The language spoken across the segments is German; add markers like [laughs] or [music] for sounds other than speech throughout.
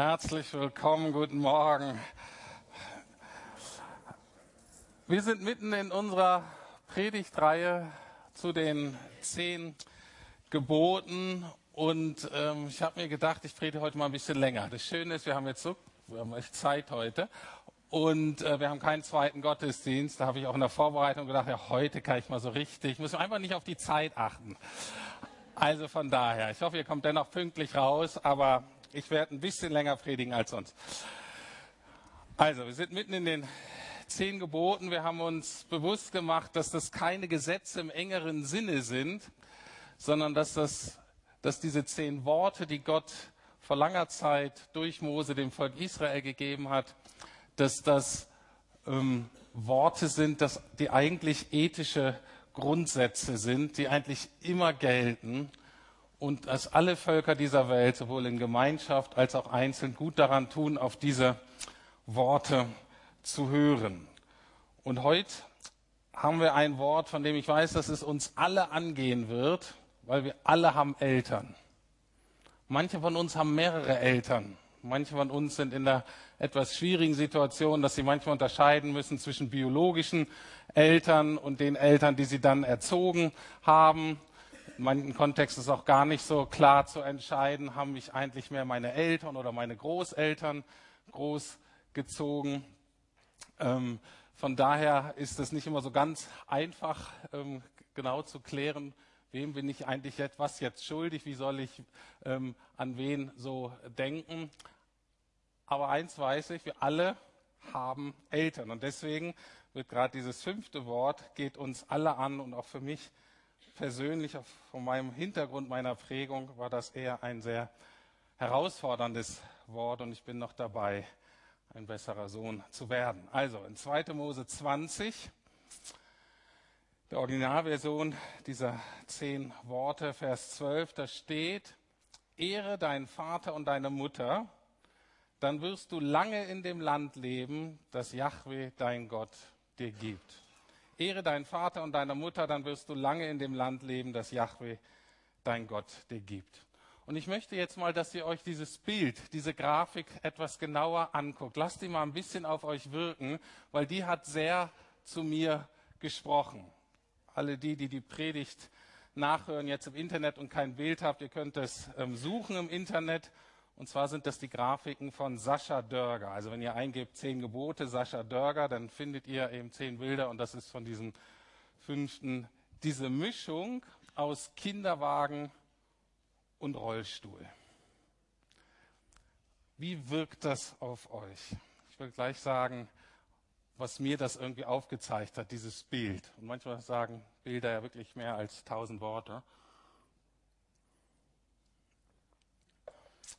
Herzlich willkommen, guten Morgen. Wir sind mitten in unserer Predigtreihe zu den zehn Geboten und ähm, ich habe mir gedacht, ich predige heute mal ein bisschen länger. Das Schöne ist, wir haben jetzt so, wir haben echt Zeit heute und äh, wir haben keinen zweiten Gottesdienst. Da habe ich auch in der Vorbereitung gedacht, ja, heute kann ich mal so richtig, muss einfach nicht auf die Zeit achten. Also von daher, ich hoffe, ihr kommt dennoch pünktlich raus, aber ich werde ein bisschen länger predigen als sonst. Also, wir sind mitten in den zehn Geboten. Wir haben uns bewusst gemacht, dass das keine Gesetze im engeren Sinne sind, sondern dass, das, dass diese zehn Worte, die Gott vor langer Zeit durch Mose dem Volk Israel gegeben hat, dass das ähm, Worte sind, dass die eigentlich ethische Grundsätze sind, die eigentlich immer gelten und dass alle Völker dieser Welt, sowohl in Gemeinschaft als auch einzeln, gut daran tun, auf diese Worte zu hören. Und heute haben wir ein Wort, von dem ich weiß, dass es uns alle angehen wird, weil wir alle haben Eltern. Manche von uns haben mehrere Eltern. Manche von uns sind in der etwas schwierigen Situation, dass sie manchmal unterscheiden müssen zwischen biologischen Eltern und den Eltern, die sie dann erzogen haben manchen Kontexten ist auch gar nicht so klar zu entscheiden, haben mich eigentlich mehr meine Eltern oder meine Großeltern großgezogen. Ähm, von daher ist es nicht immer so ganz einfach, ähm, genau zu klären, wem bin ich eigentlich etwas jetzt schuldig, wie soll ich ähm, an wen so denken. Aber eins weiß ich, wir alle haben Eltern und deswegen wird gerade dieses fünfte Wort, geht uns alle an und auch für mich persönlich, von meinem Hintergrund, meiner Prägung, war das eher ein sehr herausforderndes Wort und ich bin noch dabei, ein besserer Sohn zu werden. Also in 2. Mose 20, der Originalversion dieser zehn Worte, Vers 12, da steht, Ehre deinen Vater und deine Mutter, dann wirst du lange in dem Land leben, das Yahweh dein Gott dir gibt. Ehre deinen Vater und deine Mutter, dann wirst du lange in dem Land leben, das Yahweh, dein Gott, dir gibt. Und ich möchte jetzt mal, dass ihr euch dieses Bild, diese Grafik etwas genauer anguckt. Lasst die mal ein bisschen auf euch wirken, weil die hat sehr zu mir gesprochen. Alle die, die die Predigt nachhören jetzt im Internet und kein Bild habt, ihr könnt es ähm, suchen im Internet und zwar sind das die Grafiken von Sascha Dörger. Also wenn ihr eingebt zehn Gebote Sascha Dörger, dann findet ihr eben zehn Bilder und das ist von diesem fünften. Diese Mischung aus Kinderwagen und Rollstuhl. Wie wirkt das auf euch? Ich will gleich sagen, was mir das irgendwie aufgezeigt hat, dieses Bild. Und manchmal sagen Bilder ja wirklich mehr als tausend Worte.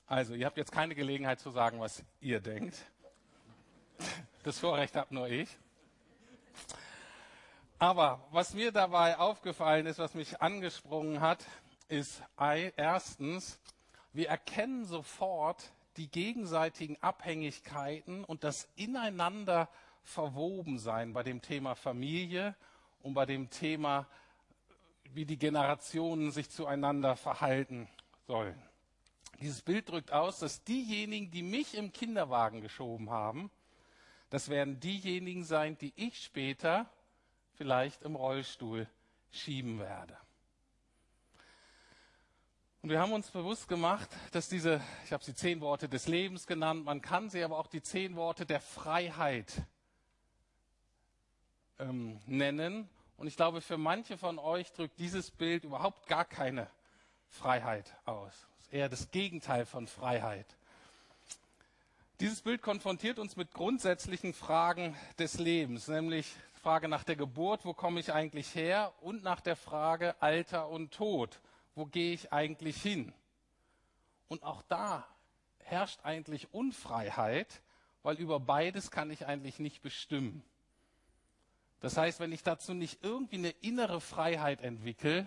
Also, ihr habt jetzt keine Gelegenheit zu sagen, was ihr denkt. Das Vorrecht habt nur ich. Aber was mir dabei aufgefallen ist, was mich angesprungen hat, ist erstens, wir erkennen sofort die gegenseitigen Abhängigkeiten und das ineinander verwoben sein bei dem Thema Familie und bei dem Thema, wie die Generationen sich zueinander verhalten sollen. Dieses Bild drückt aus, dass diejenigen, die mich im Kinderwagen geschoben haben, das werden diejenigen sein, die ich später vielleicht im Rollstuhl schieben werde. Und wir haben uns bewusst gemacht, dass diese, ich habe sie zehn Worte des Lebens genannt, man kann sie aber auch die zehn Worte der Freiheit ähm, nennen. Und ich glaube, für manche von euch drückt dieses Bild überhaupt gar keine Freiheit aus eher das Gegenteil von Freiheit. Dieses Bild konfrontiert uns mit grundsätzlichen Fragen des Lebens, nämlich Frage nach der Geburt, wo komme ich eigentlich her, und nach der Frage Alter und Tod, wo gehe ich eigentlich hin. Und auch da herrscht eigentlich Unfreiheit, weil über beides kann ich eigentlich nicht bestimmen. Das heißt, wenn ich dazu nicht irgendwie eine innere Freiheit entwickle,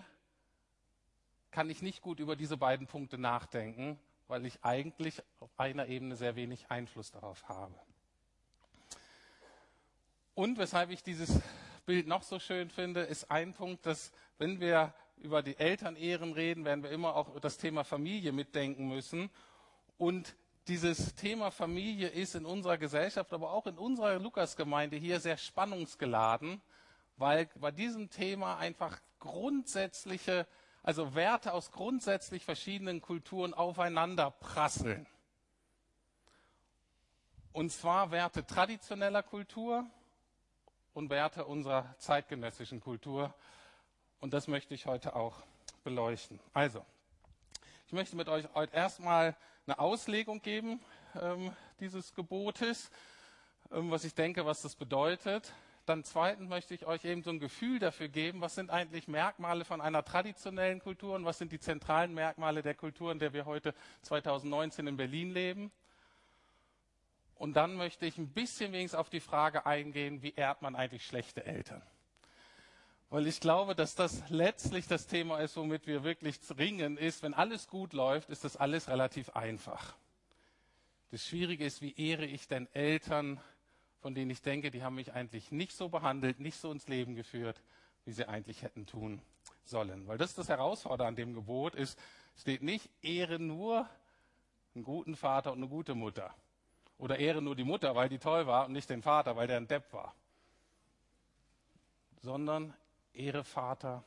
kann ich nicht gut über diese beiden Punkte nachdenken, weil ich eigentlich auf einer Ebene sehr wenig Einfluss darauf habe. Und weshalb ich dieses Bild noch so schön finde, ist ein Punkt, dass wenn wir über die Elternehren reden, werden wir immer auch das Thema Familie mitdenken müssen. Und dieses Thema Familie ist in unserer Gesellschaft, aber auch in unserer Lukasgemeinde hier sehr spannungsgeladen, weil bei diesem Thema einfach grundsätzliche, also Werte aus grundsätzlich verschiedenen Kulturen aufeinander prasseln. Und zwar Werte traditioneller Kultur und Werte unserer zeitgenössischen Kultur. Und das möchte ich heute auch beleuchten. Also, ich möchte mit euch heute erstmal eine Auslegung geben ähm, dieses Gebotes, ähm, was ich denke, was das bedeutet. Dann zweitens möchte ich euch eben so ein Gefühl dafür geben, was sind eigentlich Merkmale von einer traditionellen Kultur und was sind die zentralen Merkmale der Kultur, in der wir heute 2019 in Berlin leben. Und dann möchte ich ein bisschen wenigstens auf die Frage eingehen, wie ehrt man eigentlich schlechte Eltern? Weil ich glaube, dass das letztlich das Thema ist, womit wir wirklich ringen, ist, wenn alles gut läuft, ist das alles relativ einfach. Das Schwierige ist, wie ehre ich denn Eltern, von denen ich denke, die haben mich eigentlich nicht so behandelt, nicht so ins Leben geführt, wie sie eigentlich hätten tun sollen. Weil das das Herausfordernde an dem Gebot, ist, steht nicht, ehre nur einen guten Vater und eine gute Mutter. Oder ehre nur die Mutter, weil die toll war und nicht den Vater, weil der ein Depp war. Sondern Ehre Vater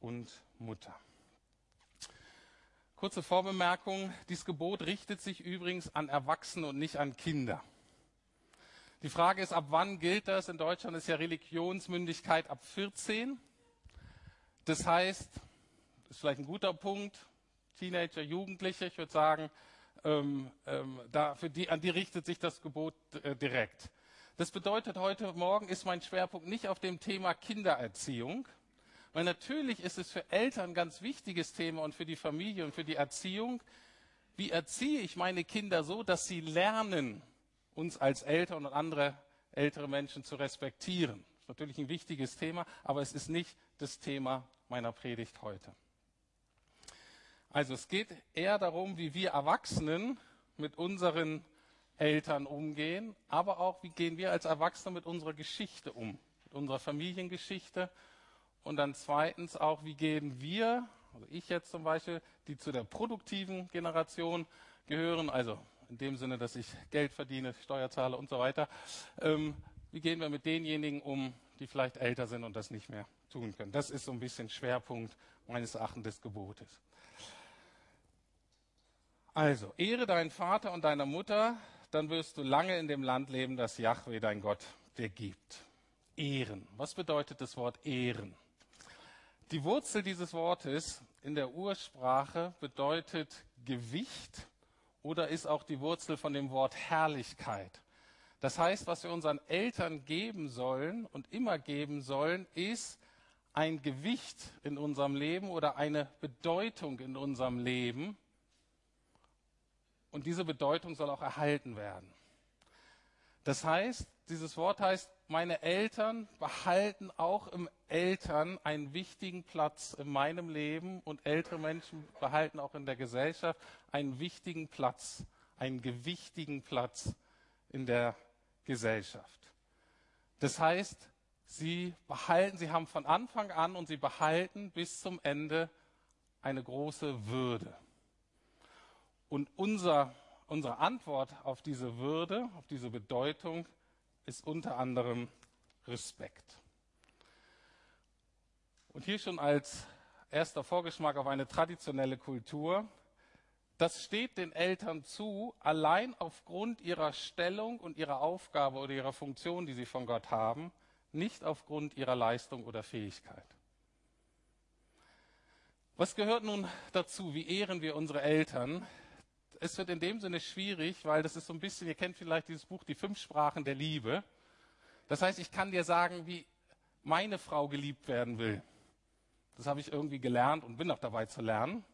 und Mutter. Kurze Vorbemerkung, dieses Gebot richtet sich übrigens an Erwachsene und nicht an Kinder. Die Frage ist, ab wann gilt das? In Deutschland ist ja Religionsmündigkeit ab 14. Das heißt, ist vielleicht ein guter Punkt, Teenager, Jugendliche, ich würde sagen, ähm, ähm, da, die, an die richtet sich das Gebot äh, direkt. Das bedeutet, heute Morgen ist mein Schwerpunkt nicht auf dem Thema Kindererziehung, weil natürlich ist es für Eltern ein ganz wichtiges Thema und für die Familie und für die Erziehung. Wie erziehe ich meine Kinder so, dass sie lernen, uns als Eltern und andere ältere Menschen zu respektieren? Das ist natürlich ein wichtiges Thema, aber es ist nicht das Thema meiner Predigt heute. Also es geht eher darum, wie wir Erwachsenen mit unseren Eltern umgehen, aber auch, wie gehen wir als Erwachsene mit unserer Geschichte um, mit unserer Familiengeschichte. Und dann zweitens auch, wie gehen wir, also ich jetzt zum Beispiel, die zu der produktiven Generation gehören, also in dem Sinne, dass ich Geld verdiene, Steuer zahle und so weiter, ähm, wie gehen wir mit denjenigen um, die vielleicht älter sind und das nicht mehr tun können. Das ist so ein bisschen Schwerpunkt meines Erachtens des Gebotes. Also, ehre deinen Vater und deine Mutter, dann wirst du lange in dem Land leben, das Yahweh, dein Gott, dir gibt. Ehren. Was bedeutet das Wort Ehren? Die Wurzel dieses Wortes in der Ursprache bedeutet Gewicht oder ist auch die Wurzel von dem Wort Herrlichkeit. Das heißt, was wir unseren Eltern geben sollen und immer geben sollen, ist ein Gewicht in unserem Leben oder eine Bedeutung in unserem Leben, und diese Bedeutung soll auch erhalten werden. Das heißt, dieses Wort heißt, meine Eltern behalten auch im Eltern einen wichtigen Platz in meinem Leben und ältere Menschen behalten auch in der Gesellschaft einen wichtigen Platz, einen gewichtigen Platz in der Gesellschaft. Das heißt, sie behalten, sie haben von Anfang an und sie behalten bis zum Ende eine große Würde. Und unser, unsere Antwort auf diese Würde, auf diese Bedeutung ist unter anderem Respekt. Und hier schon als erster Vorgeschmack auf eine traditionelle Kultur. Das steht den Eltern zu, allein aufgrund ihrer Stellung und ihrer Aufgabe oder ihrer Funktion, die sie von Gott haben, nicht aufgrund ihrer Leistung oder Fähigkeit. Was gehört nun dazu? Wie ehren wir unsere Eltern? es wird in dem Sinne schwierig, weil das ist so ein bisschen, ihr kennt vielleicht dieses Buch, die fünf Sprachen der Liebe. Das heißt, ich kann dir sagen, wie meine Frau geliebt werden will. Das habe ich irgendwie gelernt und bin noch dabei zu lernen.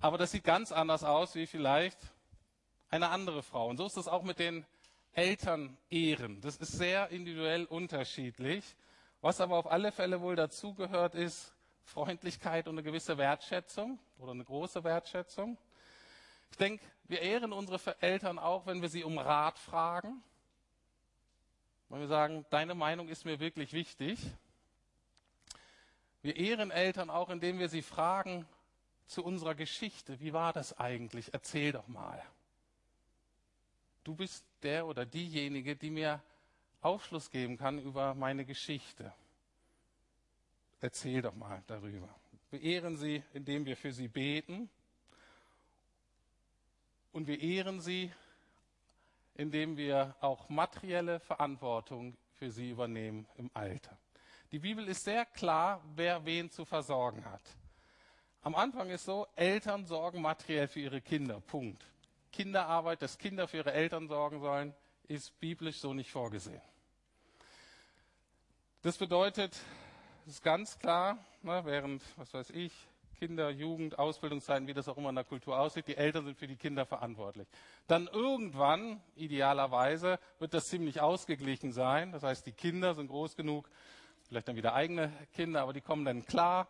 Aber das sieht ganz anders aus wie vielleicht eine andere Frau. Und so ist es auch mit den Elternehren. Das ist sehr individuell unterschiedlich. Was aber auf alle Fälle wohl dazugehört, ist Freundlichkeit und eine gewisse Wertschätzung oder eine große Wertschätzung. Ich denke, wir ehren unsere Eltern auch, wenn wir sie um Rat fragen. Wenn wir sagen, deine Meinung ist mir wirklich wichtig. Wir ehren Eltern auch, indem wir sie fragen zu unserer Geschichte. Wie war das eigentlich? Erzähl doch mal. Du bist der oder diejenige, die mir Aufschluss geben kann über meine Geschichte. Erzähl doch mal darüber. Wir ehren sie, indem wir für sie beten. Und wir ehren sie, indem wir auch materielle Verantwortung für sie übernehmen im Alter. Die Bibel ist sehr klar, wer wen zu versorgen hat. Am Anfang ist so, Eltern sorgen materiell für ihre Kinder. Punkt. Kinderarbeit, dass Kinder für ihre Eltern sorgen sollen, ist biblisch so nicht vorgesehen. Das bedeutet, es ist ganz klar, ne, während, was weiß ich, Kinder, Jugend, Ausbildungszeiten, wie das auch immer in der Kultur aussieht, die Eltern sind für die Kinder verantwortlich. Dann irgendwann, idealerweise, wird das ziemlich ausgeglichen sein. Das heißt, die Kinder sind groß genug, vielleicht dann wieder eigene Kinder, aber die kommen dann klar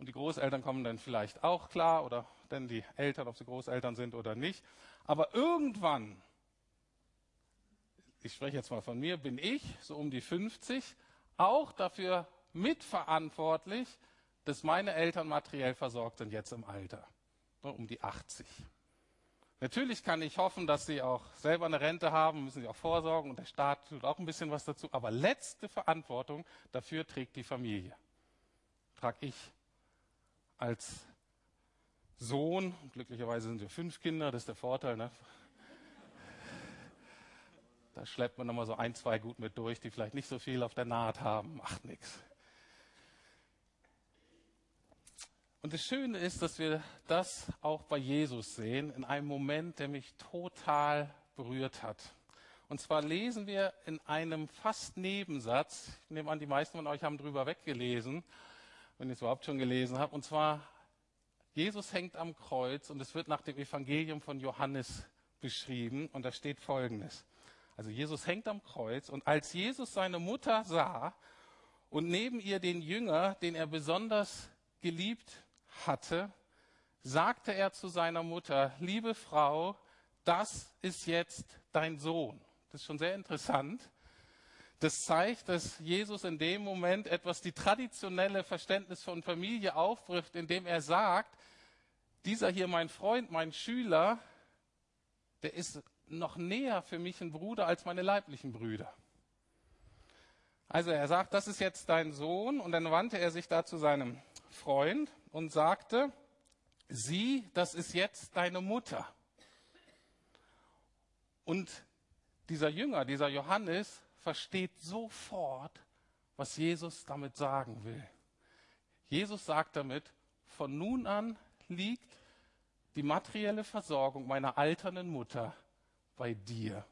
und die Großeltern kommen dann vielleicht auch klar oder dann die Eltern, ob sie Großeltern sind oder nicht. Aber irgendwann, ich spreche jetzt mal von mir, bin ich, so um die 50, auch dafür mitverantwortlich, dass meine Eltern materiell versorgt sind jetzt im Alter, um die 80. Natürlich kann ich hoffen, dass sie auch selber eine Rente haben, müssen sie auch vorsorgen und der Staat tut auch ein bisschen was dazu. Aber letzte Verantwortung dafür trägt die Familie. Trag ich als Sohn, glücklicherweise sind wir fünf Kinder, das ist der Vorteil. Ne? Da schleppt man nochmal so ein, zwei gut mit durch, die vielleicht nicht so viel auf der Naht haben, macht nichts. Und das Schöne ist, dass wir das auch bei Jesus sehen, in einem Moment, der mich total berührt hat. Und zwar lesen wir in einem fast Nebensatz, ich nehme an, die meisten von euch haben drüber weggelesen, wenn ich es überhaupt schon gelesen habe, und zwar, Jesus hängt am Kreuz und es wird nach dem Evangelium von Johannes beschrieben und da steht Folgendes. Also Jesus hängt am Kreuz und als Jesus seine Mutter sah und neben ihr den Jünger, den er besonders geliebt hatte, sagte er zu seiner Mutter, liebe Frau, das ist jetzt dein Sohn. Das ist schon sehr interessant. Das zeigt, dass Jesus in dem Moment etwas die traditionelle Verständnis von Familie aufbricht, indem er sagt, dieser hier mein Freund, mein Schüler, der ist noch näher für mich ein Bruder als meine leiblichen Brüder. Also er sagt, das ist jetzt dein Sohn und dann wandte er sich da zu seinem Freund und sagte, sieh, das ist jetzt deine Mutter. Und dieser Jünger, dieser Johannes, versteht sofort, was Jesus damit sagen will. Jesus sagt damit, von nun an liegt die materielle Versorgung meiner alternden Mutter bei dir,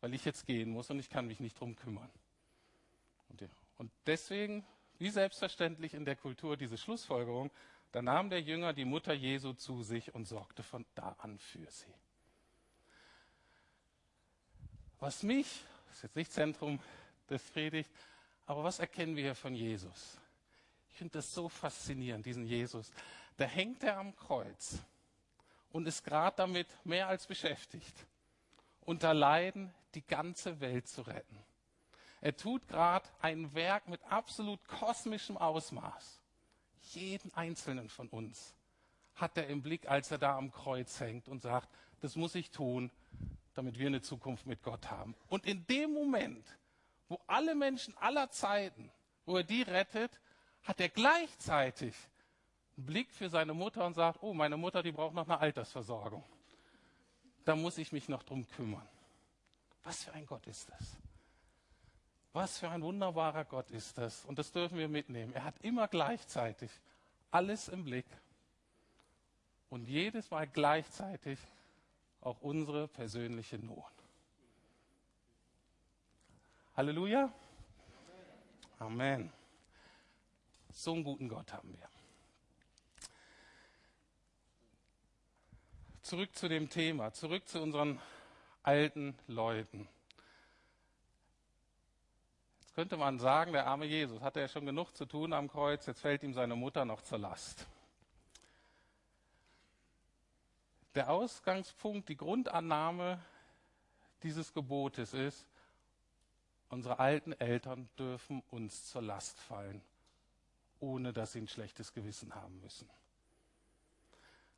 weil ich jetzt gehen muss und ich kann mich nicht drum kümmern. Und deswegen wie selbstverständlich in der Kultur diese Schlussfolgerung, da nahm der Jünger die Mutter Jesu zu sich und sorgte von da an für sie. Was mich, ist jetzt nicht Zentrum des Predigt, aber was erkennen wir hier von Jesus? Ich finde das so faszinierend, diesen Jesus. Da hängt er am Kreuz und ist gerade damit mehr als beschäftigt, unter Leiden die ganze Welt zu retten. Er tut gerade ein Werk mit absolut kosmischem Ausmaß. Jeden einzelnen von uns hat er im Blick, als er da am Kreuz hängt und sagt, das muss ich tun, damit wir eine Zukunft mit Gott haben. Und in dem Moment, wo alle Menschen aller Zeiten, wo er die rettet, hat er gleichzeitig einen Blick für seine Mutter und sagt, oh, meine Mutter, die braucht noch eine Altersversorgung. Da muss ich mich noch drum kümmern. Was für ein Gott ist das? Was für ein wunderbarer Gott ist das. Und das dürfen wir mitnehmen. Er hat immer gleichzeitig alles im Blick und jedes Mal gleichzeitig auch unsere persönliche Not. Halleluja. Amen. So einen guten Gott haben wir. Zurück zu dem Thema, zurück zu unseren alten Leuten könnte man sagen, der arme Jesus hatte ja schon genug zu tun am Kreuz, jetzt fällt ihm seine Mutter noch zur Last. Der Ausgangspunkt, die Grundannahme dieses Gebotes ist, unsere alten Eltern dürfen uns zur Last fallen, ohne dass sie ein schlechtes Gewissen haben müssen.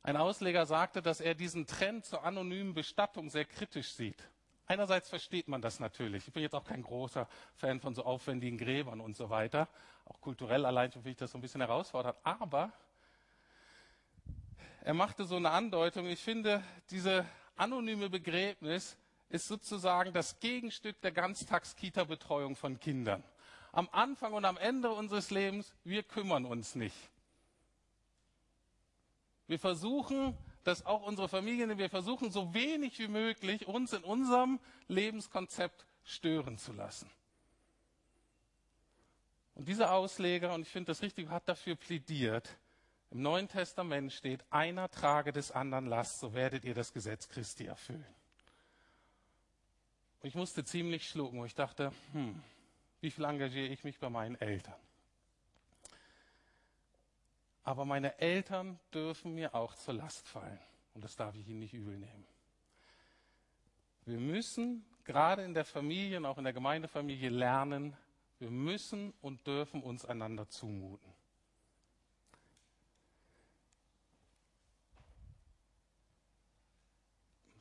Ein Ausleger sagte, dass er diesen Trend zur anonymen Bestattung sehr kritisch sieht. Einerseits versteht man das natürlich. Ich bin jetzt auch kein großer Fan von so aufwendigen Gräbern und so weiter. Auch kulturell allein finde ich das so ein bisschen herausfordernd. Aber er machte so eine Andeutung. Ich finde, diese anonyme Begräbnis ist sozusagen das Gegenstück der Ganztags-Kita-Betreuung von Kindern. Am Anfang und am Ende unseres Lebens, wir kümmern uns nicht. Wir versuchen, dass auch unsere Familien, wir versuchen so wenig wie möglich uns in unserem Lebenskonzept stören zu lassen. Und dieser Ausleger, und ich finde das richtig, hat dafür plädiert, im Neuen Testament steht, einer trage des anderen Last, so werdet ihr das Gesetz Christi erfüllen. Und ich musste ziemlich schlucken, wo ich dachte, hm, wie viel engagiere ich mich bei meinen Eltern? Aber meine Eltern dürfen mir auch zur Last fallen. Und das darf ich ihnen nicht übel nehmen. Wir müssen gerade in der Familie und auch in der Gemeindefamilie lernen, wir müssen und dürfen uns einander zumuten.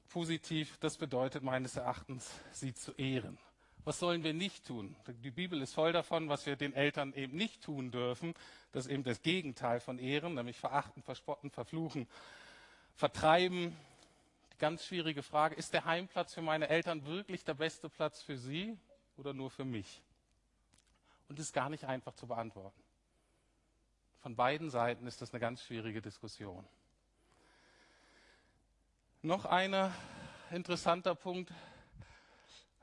Positiv, das bedeutet meines Erachtens, sie zu ehren. Was sollen wir nicht tun? Die Bibel ist voll davon, was wir den Eltern eben nicht tun dürfen. Das ist eben das Gegenteil von Ehren, nämlich verachten, verspotten, verfluchen, vertreiben. Die ganz schwierige Frage, ist der Heimplatz für meine Eltern wirklich der beste Platz für sie oder nur für mich? Und ist gar nicht einfach zu beantworten. Von beiden Seiten ist das eine ganz schwierige Diskussion. Noch ein interessanter Punkt.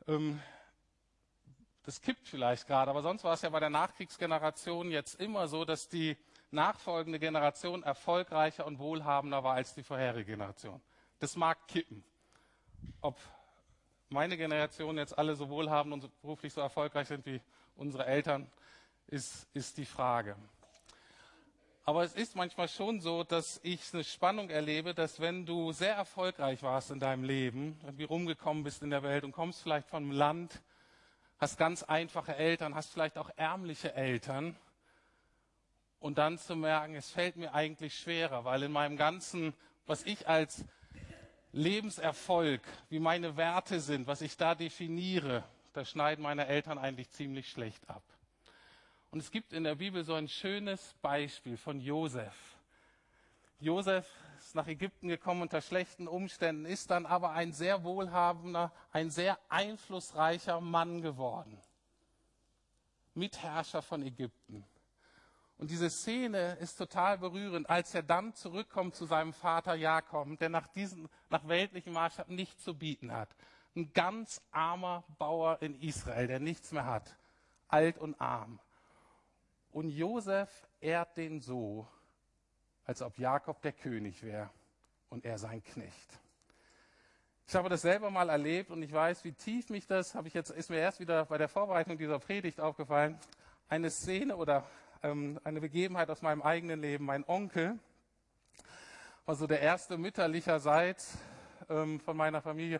Ähm, das kippt vielleicht gerade, aber sonst war es ja bei der Nachkriegsgeneration jetzt immer so, dass die nachfolgende Generation erfolgreicher und wohlhabender war als die vorherige Generation. Das mag kippen. Ob meine Generation jetzt alle so wohlhabend und beruflich so erfolgreich sind wie unsere Eltern, ist, ist die Frage. Aber es ist manchmal schon so, dass ich eine Spannung erlebe, dass wenn du sehr erfolgreich warst in deinem Leben, irgendwie rumgekommen bist in der Welt und kommst vielleicht von einem Land, hast ganz einfache Eltern, hast vielleicht auch ärmliche Eltern. Und dann zu merken, es fällt mir eigentlich schwerer, weil in meinem ganzen, was ich als Lebenserfolg, wie meine Werte sind, was ich da definiere, da schneiden meine Eltern eigentlich ziemlich schlecht ab. Und es gibt in der Bibel so ein schönes Beispiel von Josef. Josef ist nach Ägypten gekommen unter schlechten Umständen, ist dann aber ein sehr wohlhabender, ein sehr einflussreicher Mann geworden. Mitherrscher von Ägypten. Und diese Szene ist total berührend, als er dann zurückkommt zu seinem Vater Jakob, der nach diesem, nach weltlichem Maßstab nichts zu bieten hat. Ein ganz armer Bauer in Israel, der nichts mehr hat. Alt und arm. Und Josef ehrt den so, als ob Jakob der König wäre und er sein Knecht. Ich habe das selber mal erlebt und ich weiß, wie tief mich das, habe ich jetzt, ist mir erst wieder bei der Vorbereitung dieser Predigt aufgefallen, eine Szene oder ähm, eine Begebenheit aus meinem eigenen Leben. Mein Onkel war so der erste mütterlicherseits ähm, von meiner Familie,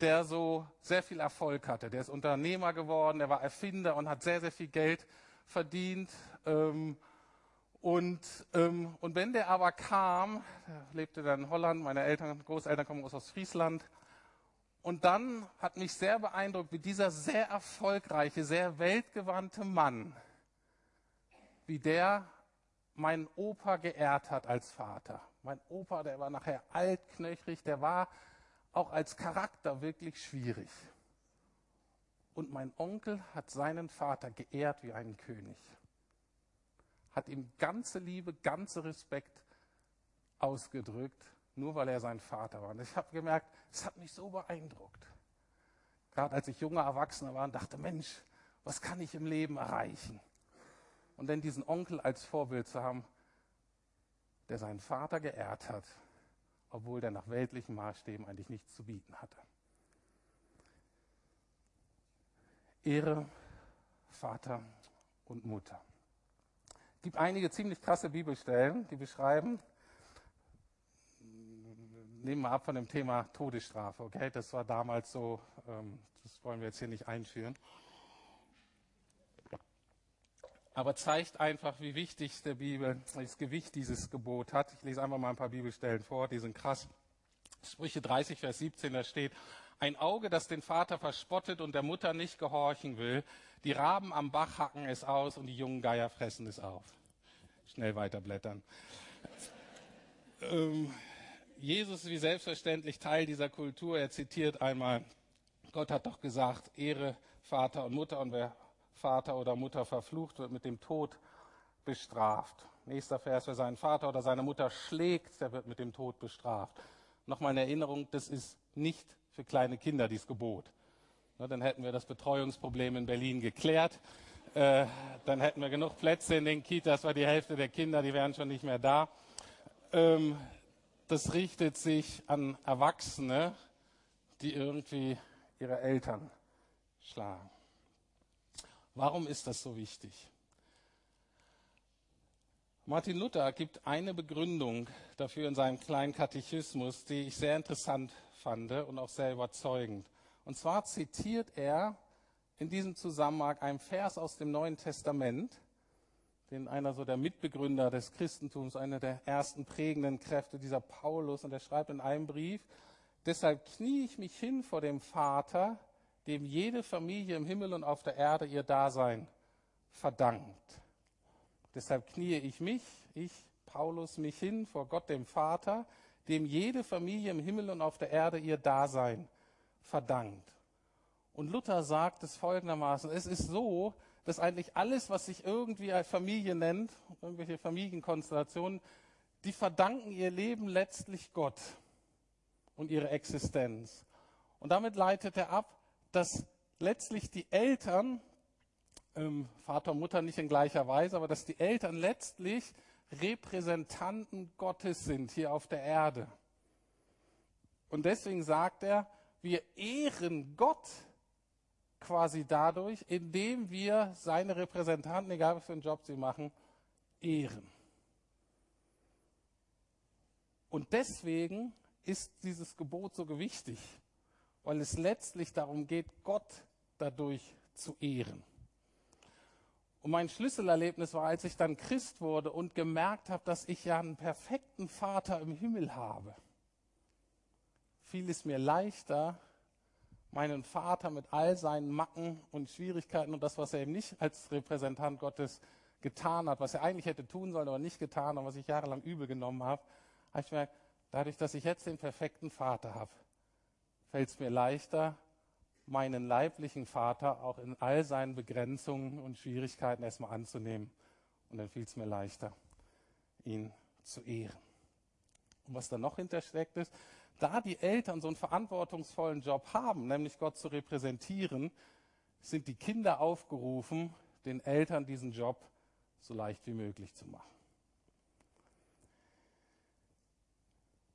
der so sehr viel Erfolg hatte. Der ist Unternehmer geworden, der war Erfinder und hat sehr, sehr viel Geld verdient. Ähm, und, ähm, und wenn der aber kam, der lebte dann in Holland, meine Eltern, Großeltern kommen aus Ostfriesland, und dann hat mich sehr beeindruckt, wie dieser sehr erfolgreiche, sehr weltgewandte Mann, wie der meinen Opa geehrt hat als Vater. Mein Opa, der war nachher altknöchrig, der war auch als Charakter wirklich schwierig. Und mein Onkel hat seinen Vater geehrt wie einen König hat ihm ganze Liebe, ganze Respekt ausgedrückt, nur weil er sein Vater war. Und ich habe gemerkt, es hat mich so beeindruckt. Gerade als ich junger Erwachsener war und dachte, Mensch, was kann ich im Leben erreichen? Und dann diesen Onkel als Vorbild zu haben, der seinen Vater geehrt hat, obwohl der nach weltlichen Maßstäben eigentlich nichts zu bieten hatte. Ehre Vater und Mutter. Es gibt einige ziemlich krasse Bibelstellen, die beschreiben, nehmen wir ab von dem Thema Todesstrafe, okay? Das war damals so, ähm, das wollen wir jetzt hier nicht einführen. aber zeigt einfach, wie wichtig der Bibel das Gewicht dieses Gebot hat. Ich lese einfach mal ein paar Bibelstellen vor, die sind krass. Sprüche 30, Vers 17, da steht, ein Auge, das den Vater verspottet und der Mutter nicht gehorchen will, die Raben am Bach hacken es aus und die jungen Geier fressen es auf. Schnell weiterblättern. Ähm, Jesus ist wie selbstverständlich Teil dieser Kultur. Er zitiert einmal, Gott hat doch gesagt, Ehre Vater und Mutter und wer Vater oder Mutter verflucht, wird mit dem Tod bestraft. Nächster Vers, wer seinen Vater oder seine Mutter schlägt, der wird mit dem Tod bestraft. Nochmal eine Erinnerung, das ist nicht für kleine Kinder dieses Gebot. Na, dann hätten wir das Betreuungsproblem in Berlin geklärt. Äh, dann hätten wir genug Plätze in den Kitas, weil die Hälfte der Kinder, die wären schon nicht mehr da. Ähm, das richtet sich an Erwachsene, die irgendwie ihre Eltern schlagen. Warum ist das so wichtig? Martin Luther gibt eine Begründung dafür in seinem kleinen Katechismus, die ich sehr interessant fand und auch sehr überzeugend. Und zwar zitiert er in diesem Zusammenhang einen Vers aus dem Neuen Testament, den einer so der Mitbegründer des Christentums, einer der ersten prägenden Kräfte, dieser Paulus, und er schreibt in einem Brief, deshalb knie ich mich hin vor dem Vater, dem jede Familie im Himmel und auf der Erde ihr Dasein verdankt. Deshalb kniee ich mich, ich, Paulus, mich hin vor Gott, dem Vater, dem jede Familie im Himmel und auf der Erde ihr Dasein verdankt. Und Luther sagt es folgendermaßen, es ist so, dass eigentlich alles, was sich irgendwie als Familie nennt, irgendwelche Familienkonstellationen, die verdanken ihr Leben letztlich Gott und ihre Existenz. Und damit leitet er ab, dass letztlich die Eltern, ähm, Vater und Mutter nicht in gleicher Weise, aber dass die Eltern letztlich Repräsentanten Gottes sind hier auf der Erde. Und deswegen sagt er, wir ehren Gott quasi dadurch, indem wir seine Repräsentanten, egal was für einen Job sie machen, ehren. Und deswegen ist dieses Gebot so gewichtig weil es letztlich darum geht, Gott dadurch zu ehren. Und mein Schlüsselerlebnis war, als ich dann Christ wurde und gemerkt habe, dass ich ja einen perfekten Vater im Himmel habe. Fiel es mir leichter, meinen Vater mit all seinen Macken und Schwierigkeiten und das, was er eben nicht als Repräsentant Gottes getan hat, was er eigentlich hätte tun sollen, aber nicht getan und was ich jahrelang übel genommen habe, habe ich gemerkt, dadurch, dass ich jetzt den perfekten Vater habe, fällt es mir leichter, meinen leiblichen Vater auch in all seinen Begrenzungen und Schwierigkeiten erstmal anzunehmen. Und dann fiel es mir leichter, ihn zu ehren. Und was da noch hintersteckt ist, da die Eltern so einen verantwortungsvollen Job haben, nämlich Gott zu repräsentieren, sind die Kinder aufgerufen, den Eltern diesen Job so leicht wie möglich zu machen.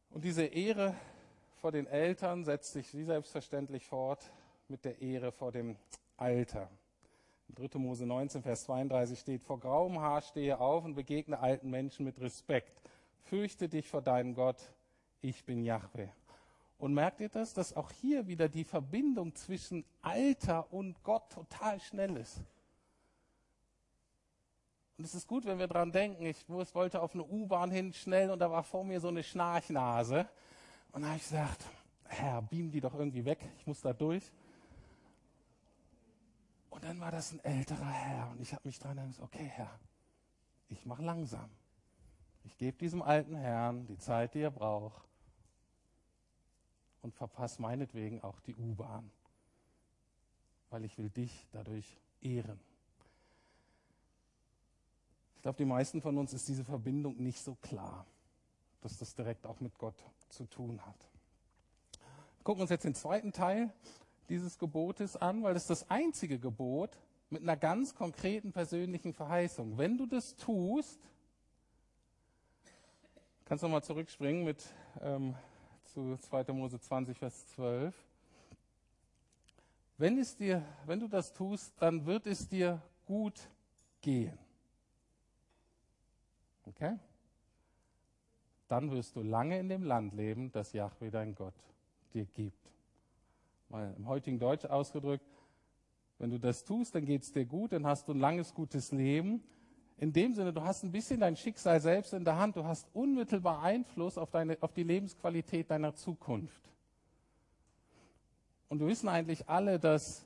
Und diese Ehre vor den Eltern setzt sich wie selbstverständlich fort mit der Ehre vor dem Alter. In 3. Mose 19, Vers 32 steht, vor grauem Haar stehe auf und begegne alten Menschen mit Respekt. Fürchte dich vor deinem Gott, ich bin Yahweh. Und merkt ihr das, dass auch hier wieder die Verbindung zwischen Alter und Gott total schnell ist? Und es ist gut, wenn wir dran denken. Ich wollte auf eine U-Bahn hin schnell und da war vor mir so eine Schnarchnase. Und dann habe ich gesagt, Herr, beam die doch irgendwie weg, ich muss da durch. Und dann war das ein älterer Herr und ich habe mich dran gedacht, okay Herr, ich mache langsam. Ich gebe diesem alten Herrn die Zeit, die er braucht und verpasse meinetwegen auch die U-Bahn, weil ich will dich dadurch ehren. Ich glaube, die meisten von uns ist diese Verbindung nicht so klar dass das direkt auch mit Gott zu tun hat. Wir gucken uns jetzt den zweiten Teil dieses Gebotes an, weil es das einzige Gebot mit einer ganz konkreten persönlichen Verheißung. Wenn du das tust, kannst du mal zurückspringen mit ähm, zu 2. Mose 20, Vers 12. Wenn, es dir, wenn du das tust, dann wird es dir gut gehen. Okay? dann wirst du lange in dem Land leben, das Yahweh dein Gott dir gibt. Weil im heutigen Deutsch ausgedrückt, Wenn du das tust, dann geht es dir gut, dann hast du ein langes, gutes Leben. In dem Sinne, du hast ein bisschen dein Schicksal selbst in der Hand. Du hast unmittelbar Einfluss auf, deine, auf die Lebensqualität deiner Zukunft. Und wir wissen eigentlich alle, dass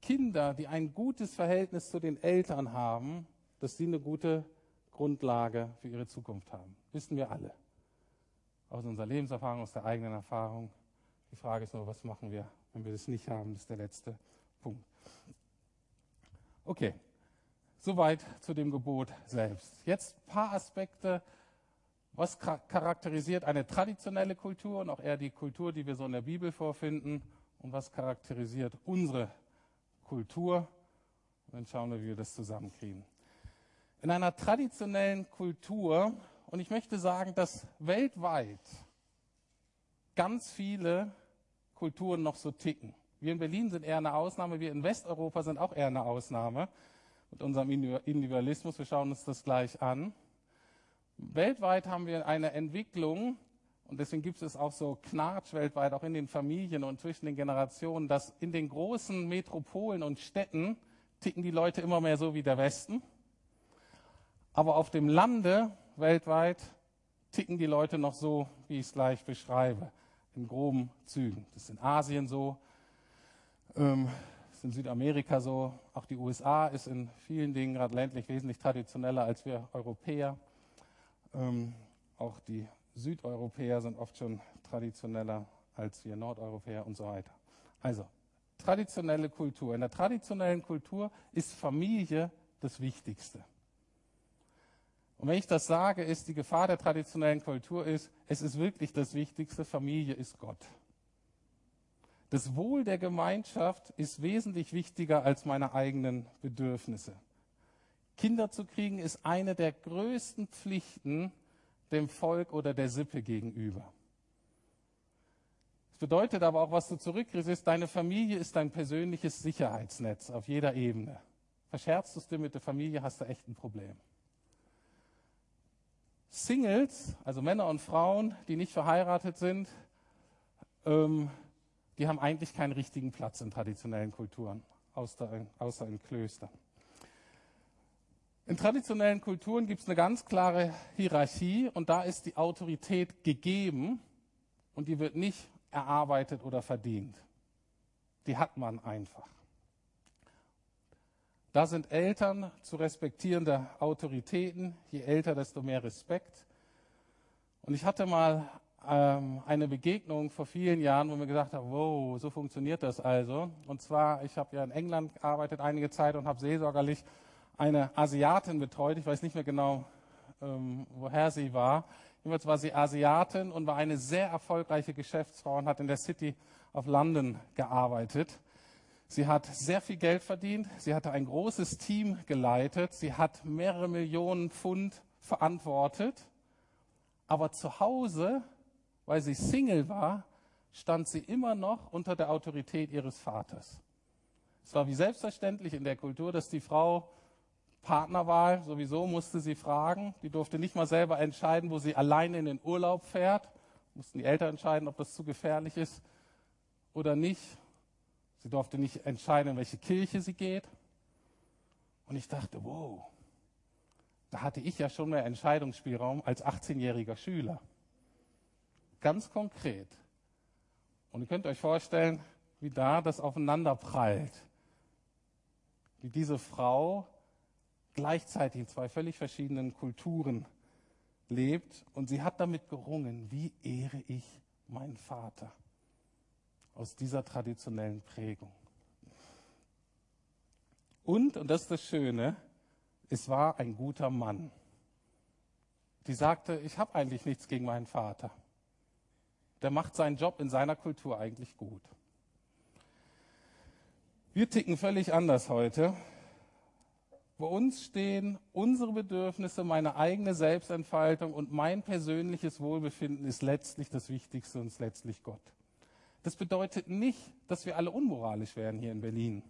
Kinder, die ein gutes Verhältnis zu den Eltern haben, dass sie eine gute Grundlage für ihre Zukunft haben. Wissen wir alle. Aus unserer Lebenserfahrung, aus der eigenen Erfahrung. Die Frage ist nur, was machen wir, wenn wir das nicht haben? Das ist der letzte Punkt. Okay, soweit zu dem Gebot selbst. Jetzt ein paar Aspekte. Was charakterisiert eine traditionelle Kultur und auch eher die Kultur, die wir so in der Bibel vorfinden? Und was charakterisiert unsere Kultur? Und dann schauen wir, wie wir das zusammenkriegen. In einer traditionellen Kultur, und ich möchte sagen, dass weltweit ganz viele Kulturen noch so ticken. Wir in Berlin sind eher eine Ausnahme, wir in Westeuropa sind auch eher eine Ausnahme mit unserem Individualismus. Wir schauen uns das gleich an. Weltweit haben wir eine Entwicklung, und deswegen gibt es auch so Knatsch weltweit, auch in den Familien und zwischen den Generationen, dass in den großen Metropolen und Städten ticken die Leute immer mehr so wie der Westen. Aber auf dem Lande weltweit ticken die Leute noch so, wie ich es gleich beschreibe, in groben Zügen. Das ist in Asien so, ähm, ist in Südamerika so, auch die USA ist in vielen Dingen, gerade ländlich, wesentlich traditioneller als wir Europäer. Ähm, auch die Südeuropäer sind oft schon traditioneller als wir Nordeuropäer und so weiter. Also, traditionelle Kultur. In der traditionellen Kultur ist Familie das Wichtigste. Und wenn ich das sage, ist die Gefahr der traditionellen Kultur ist, es ist wirklich das Wichtigste, Familie ist Gott. Das Wohl der Gemeinschaft ist wesentlich wichtiger als meine eigenen Bedürfnisse. Kinder zu kriegen ist eine der größten Pflichten dem Volk oder der Sippe gegenüber. Das bedeutet aber auch, was du zurückkriegst, deine Familie ist dein persönliches Sicherheitsnetz auf jeder Ebene. Verscherzt du es dir mit der Familie, hast du echt ein Problem. Singles, also Männer und Frauen, die nicht verheiratet sind, ähm, die haben eigentlich keinen richtigen Platz in traditionellen Kulturen, außer, in Klöstern. In traditionellen Kulturen gibt es eine ganz klare Hierarchie und da ist die Autorität gegeben und die wird nicht erarbeitet oder verdient. Die hat man einfach. Da sind Eltern zu respektierende Autoritäten. Je älter, desto mehr Respekt. Und ich hatte mal ähm, eine Begegnung vor vielen Jahren, wo mir gesagt habe, wow, so funktioniert das also. Und zwar, ich habe ja in England gearbeitet einige Zeit und habe seelsorgerlich eine Asiatin betreut. Ich weiß nicht mehr genau, ähm, woher sie war. Jedenfalls war sie Asiatin und war eine sehr erfolgreiche Geschäftsfrau und hat in der City of London gearbeitet. Sie hat sehr viel Geld verdient. Sie hatte ein großes Team geleitet. Sie hat mehrere Millionen Pfund verantwortet. Aber zu Hause, weil sie Single war, stand sie immer noch unter der Autorität ihres Vaters. Es war wie selbstverständlich in der Kultur, dass die Frau Partnerwahl sowieso musste sie fragen. Die durfte nicht mal selber entscheiden, wo sie alleine in den Urlaub fährt. Mussten die Eltern entscheiden, ob das zu gefährlich ist oder nicht. Sie durfte nicht entscheiden, in welche Kirche sie geht. Und ich dachte, wow, da hatte ich ja schon mehr Entscheidungsspielraum als 18-jähriger Schüler. Ganz konkret. Und ihr könnt euch vorstellen, wie da das aufeinander prallt. Wie diese Frau gleichzeitig in zwei völlig verschiedenen Kulturen lebt. Und sie hat damit gerungen, wie ehre ich meinen Vater aus dieser traditionellen Prägung. Und, und das ist das Schöne, es war ein guter Mann. Die sagte, ich habe eigentlich nichts gegen meinen Vater. Der macht seinen Job in seiner Kultur eigentlich gut. Wir ticken völlig anders heute. Bei uns stehen unsere Bedürfnisse, meine eigene Selbstentfaltung und mein persönliches Wohlbefinden ist letztlich das Wichtigste und ist letztlich Gott. Das bedeutet nicht, dass wir alle unmoralisch werden hier in Berlin.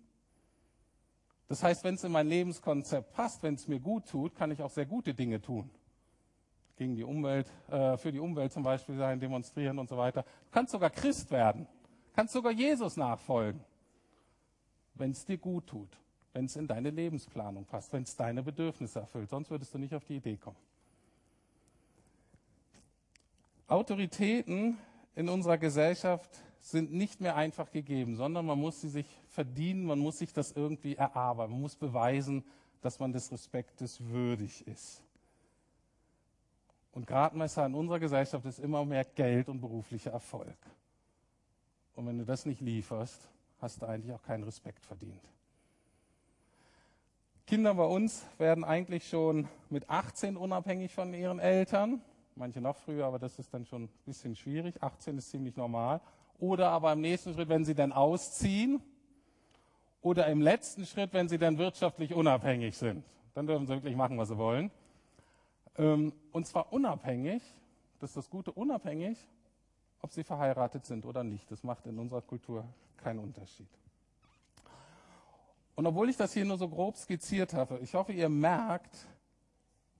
Das heißt, wenn es in mein Lebenskonzept passt, wenn es mir gut tut, kann ich auch sehr gute Dinge tun. Gegen die Umwelt, äh, für die Umwelt zum Beispiel sein, demonstrieren und so weiter. Du kannst sogar Christ werden. Kannst sogar Jesus nachfolgen. wenn es dir gut tut, wenn es in deine Lebensplanung passt, wenn es deine Bedürfnisse erfüllt. Sonst würdest du nicht auf die Idee kommen. Autoritäten in unserer Gesellschaft sind nicht mehr einfach gegeben, sondern man muss sie sich verdienen, man muss sich das irgendwie erarbeiten, man muss beweisen, dass man des Respektes würdig ist. Und Gradmesser in unserer Gesellschaft ist immer mehr Geld und beruflicher Erfolg. Und wenn du das nicht lieferst, hast du eigentlich auch keinen Respekt verdient. Kinder bei uns werden eigentlich schon mit 18 unabhängig von ihren Eltern. Manche noch früher, aber das ist dann schon ein bisschen schwierig. 18 ist ziemlich normal. Oder aber im nächsten Schritt, wenn sie dann ausziehen. Oder im letzten Schritt, wenn sie dann wirtschaftlich unabhängig sind. Dann dürfen sie wirklich machen, was sie wollen. Ähm, und zwar unabhängig, das ist das Gute, unabhängig, ob sie verheiratet sind oder nicht. Das macht in unserer Kultur keinen Unterschied. Und obwohl ich das hier nur so grob skizziert habe, ich hoffe, ihr merkt,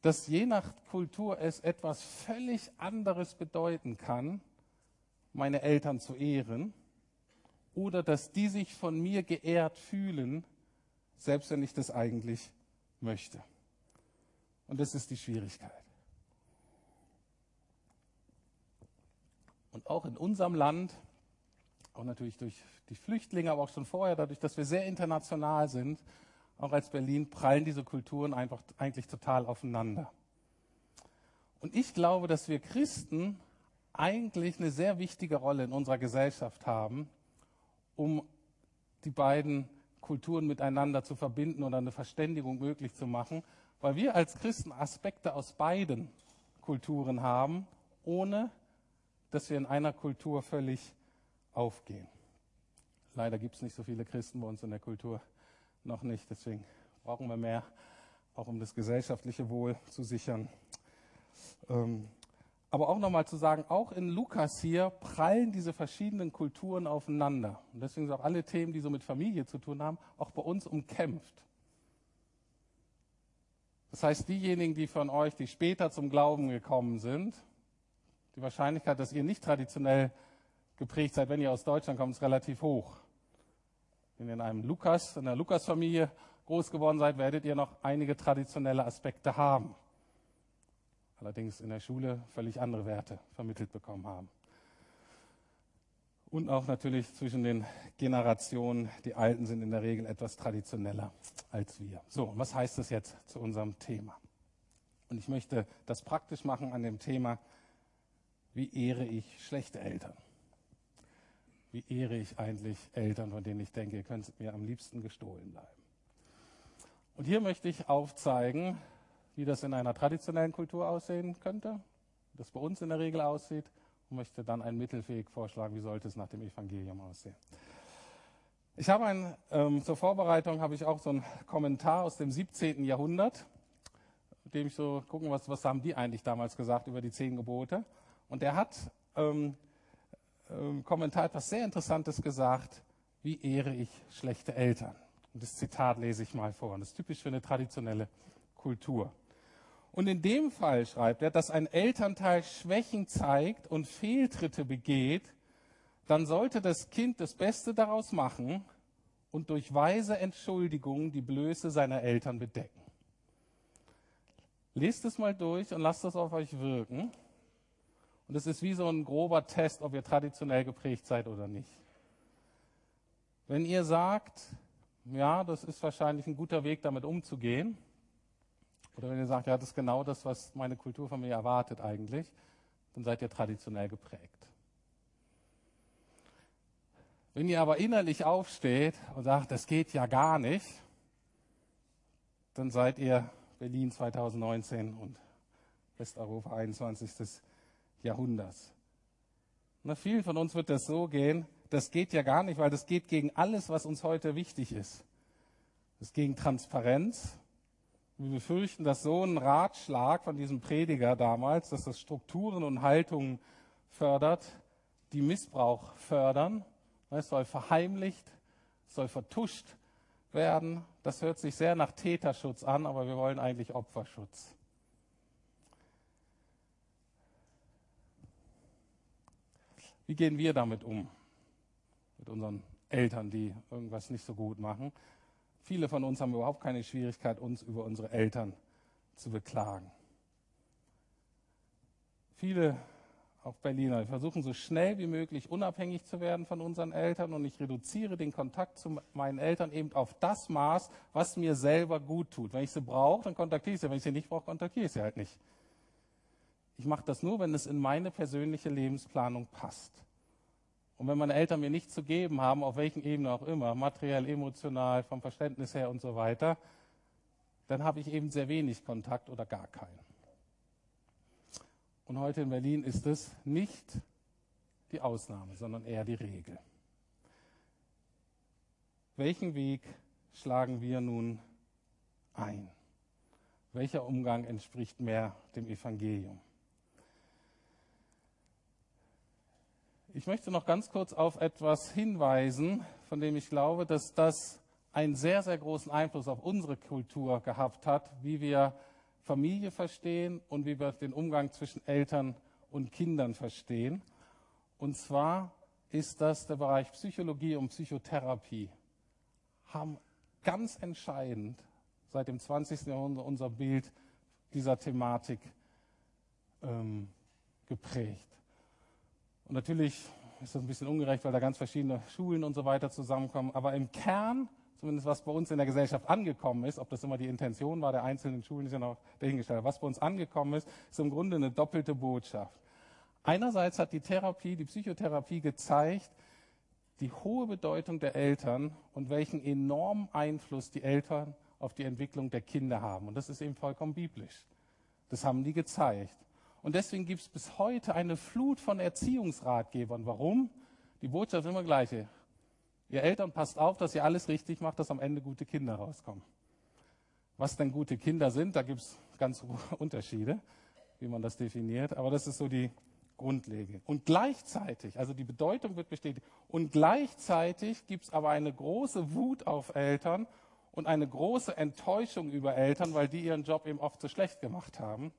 dass je nach Kultur es etwas völlig anderes bedeuten kann, meine Eltern zu ehren oder dass die sich von mir geehrt fühlen, selbst wenn ich das eigentlich möchte. Und das ist die Schwierigkeit. Und auch in unserem Land, auch natürlich durch die Flüchtlinge, aber auch schon vorher, dadurch, dass wir sehr international sind, auch als Berlin, prallen diese Kulturen einfach eigentlich total aufeinander. Und ich glaube, dass wir Christen eigentlich eine sehr wichtige Rolle in unserer Gesellschaft haben, um die beiden Kulturen miteinander zu verbinden oder eine Verständigung möglich zu machen, weil wir als Christen Aspekte aus beiden Kulturen haben, ohne dass wir in einer Kultur völlig aufgehen. Leider gibt es nicht so viele Christen bei uns in der Kultur, noch nicht. Deswegen brauchen wir mehr, auch um das gesellschaftliche Wohl zu sichern. Ähm, aber auch nochmal zu sagen, auch in Lukas hier prallen diese verschiedenen Kulturen aufeinander. Und deswegen sind auch alle Themen, die so mit Familie zu tun haben, auch bei uns umkämpft. Das heißt, diejenigen, die von euch, die später zum Glauben gekommen sind, die Wahrscheinlichkeit, dass ihr nicht traditionell geprägt seid, wenn ihr aus Deutschland kommt, ist relativ hoch. Wenn ihr in einem Lukas, in einer Lukas-Familie groß geworden seid, werdet ihr noch einige traditionelle Aspekte haben allerdings in der Schule völlig andere Werte vermittelt bekommen haben. Und auch natürlich zwischen den Generationen, die Alten sind in der Regel etwas traditioneller als wir. So, was heißt das jetzt zu unserem Thema? Und ich möchte das praktisch machen an dem Thema, wie ehre ich schlechte Eltern? Wie ehre ich eigentlich Eltern, von denen ich denke, ihr könnt mir am liebsten gestohlen bleiben? Und hier möchte ich aufzeigen, wie das in einer traditionellen Kultur aussehen könnte, das bei uns in der Regel aussieht, und möchte dann einen Mittelweg vorschlagen, wie sollte es nach dem Evangelium aussehen. Ich habe ein, ähm, zur Vorbereitung habe ich auch so einen Kommentar aus dem 17. Jahrhundert, mit dem ich so gucken, was, was haben die eigentlich damals gesagt über die zehn Gebote. Und der hat ähm, ähm, Kommentar etwas sehr Interessantes gesagt, wie ehre ich schlechte Eltern. Und das Zitat lese ich mal vor. Und das ist typisch für eine traditionelle Kultur. Und in dem Fall schreibt er, dass ein Elternteil Schwächen zeigt und Fehltritte begeht, dann sollte das Kind das Beste daraus machen und durch weise Entschuldigungen die Blöße seiner Eltern bedecken. Lest es mal durch und lasst das auf euch wirken. Und es ist wie so ein grober Test, ob ihr traditionell geprägt seid oder nicht. Wenn ihr sagt, ja, das ist wahrscheinlich ein guter Weg, damit umzugehen, oder wenn ihr sagt, ja, das ist genau das, was meine Kultur von mir erwartet eigentlich, dann seid ihr traditionell geprägt. Wenn ihr aber innerlich aufsteht und sagt, das geht ja gar nicht, dann seid ihr Berlin 2019 und Westeuropa 21. Jahrhunderts. Na, vielen von uns wird das so gehen, das geht ja gar nicht, weil das geht gegen alles, was uns heute wichtig ist. Das ist gegen Transparenz, wir befürchten, dass so ein Ratschlag von diesem Prediger damals, dass das Strukturen und Haltungen fördert, die Missbrauch fördern. Es soll verheimlicht, es soll vertuscht werden. Das hört sich sehr nach Täterschutz an, aber wir wollen eigentlich Opferschutz. Wie gehen wir damit um? Mit unseren Eltern, die irgendwas nicht so gut machen. Viele von uns haben überhaupt keine Schwierigkeit, uns über unsere Eltern zu beklagen. Viele, auch Berliner, versuchen so schnell wie möglich unabhängig zu werden von unseren Eltern und ich reduziere den Kontakt zu meinen Eltern eben auf das Maß, was mir selber gut tut. Wenn ich sie brauche, dann kontaktiere ich sie. Wenn ich sie nicht brauche, kontaktiere ich sie halt nicht. Ich mache das nur, wenn es in meine persönliche Lebensplanung passt. Und wenn meine Eltern mir nichts zu geben haben, auf welchen Ebene auch immer, materiell, emotional, vom Verständnis her und so weiter, dann habe ich eben sehr wenig Kontakt oder gar keinen. Und heute in Berlin ist es nicht die Ausnahme, sondern eher die Regel. Welchen Weg schlagen wir nun ein? Welcher Umgang entspricht mehr dem Evangelium? Ich möchte noch ganz kurz auf etwas hinweisen, von dem ich glaube, dass das einen sehr, sehr großen Einfluss auf unsere Kultur gehabt hat, wie wir Familie verstehen und wie wir den Umgang zwischen Eltern und Kindern verstehen. Und zwar ist das der Bereich Psychologie und Psychotherapie, haben ganz entscheidend seit dem 20. Jahrhundert unser Bild dieser Thematik ähm, geprägt. Und natürlich ist das ein bisschen ungerecht, weil da ganz verschiedene Schulen und so weiter zusammenkommen. Aber im Kern, zumindest was bei uns in der Gesellschaft angekommen ist, ob das immer die Intention war der einzelnen Schulen, ist ja noch dahingestellt. Was bei uns angekommen ist, ist im Grunde eine doppelte Botschaft. Einerseits hat die Therapie, die Psychotherapie gezeigt, die hohe Bedeutung der Eltern und welchen enormen Einfluss die Eltern auf die Entwicklung der Kinder haben. Und das ist eben vollkommen biblisch. Das haben die gezeigt. Und deswegen gibt es bis heute eine Flut von Erziehungsratgebern. Warum? Die Botschaft ist immer gleiche. Ihr Eltern passt auf, dass ihr alles richtig macht, dass am Ende gute Kinder rauskommen. Was denn gute Kinder sind, da gibt es ganz [laughs] Unterschiede, wie man das definiert. Aber das ist so die Grundlage. Und gleichzeitig, also die Bedeutung wird bestätigt, und gleichzeitig gibt es aber eine große Wut auf Eltern und eine große Enttäuschung über Eltern, weil die ihren Job eben oft so schlecht gemacht haben.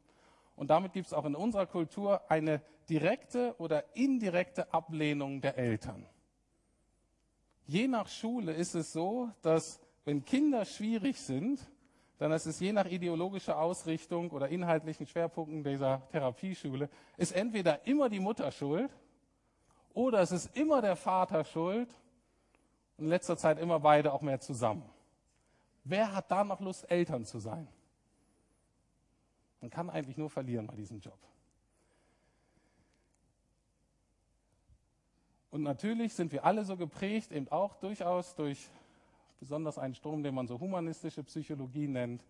Und damit gibt es auch in unserer Kultur eine direkte oder indirekte Ablehnung der Eltern. Je nach Schule ist es so, dass wenn Kinder schwierig sind, dann ist es je nach ideologischer Ausrichtung oder inhaltlichen Schwerpunkten dieser Therapieschule, ist entweder immer die Mutter schuld oder es ist immer der Vater schuld und in letzter Zeit immer beide auch mehr zusammen. Wer hat da noch Lust, Eltern zu sein? Man kann eigentlich nur verlieren bei diesem Job. Und natürlich sind wir alle so geprägt, eben auch durchaus durch besonders einen Strom, den man so humanistische Psychologie nennt,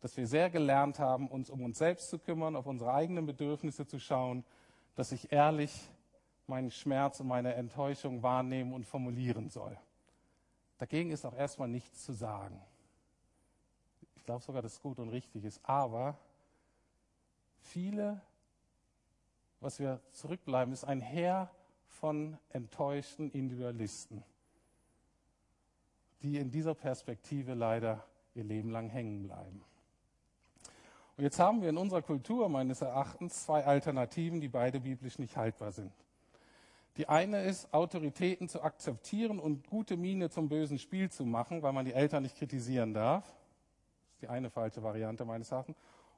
dass wir sehr gelernt haben, uns um uns selbst zu kümmern, auf unsere eigenen Bedürfnisse zu schauen, dass ich ehrlich meinen Schmerz und meine Enttäuschung wahrnehmen und formulieren soll. Dagegen ist auch erstmal nichts zu sagen. Ich glaube sogar, dass es gut und richtig ist. Aber viele, was wir zurückbleiben, ist ein Heer von enttäuschten Individualisten, die in dieser Perspektive leider ihr Leben lang hängen bleiben. Und jetzt haben wir in unserer Kultur meines Erachtens zwei Alternativen, die beide biblisch nicht haltbar sind. Die eine ist, Autoritäten zu akzeptieren und gute Miene zum bösen Spiel zu machen, weil man die Eltern nicht kritisieren darf. Das ist die eine falsche Variante meines Erachtens.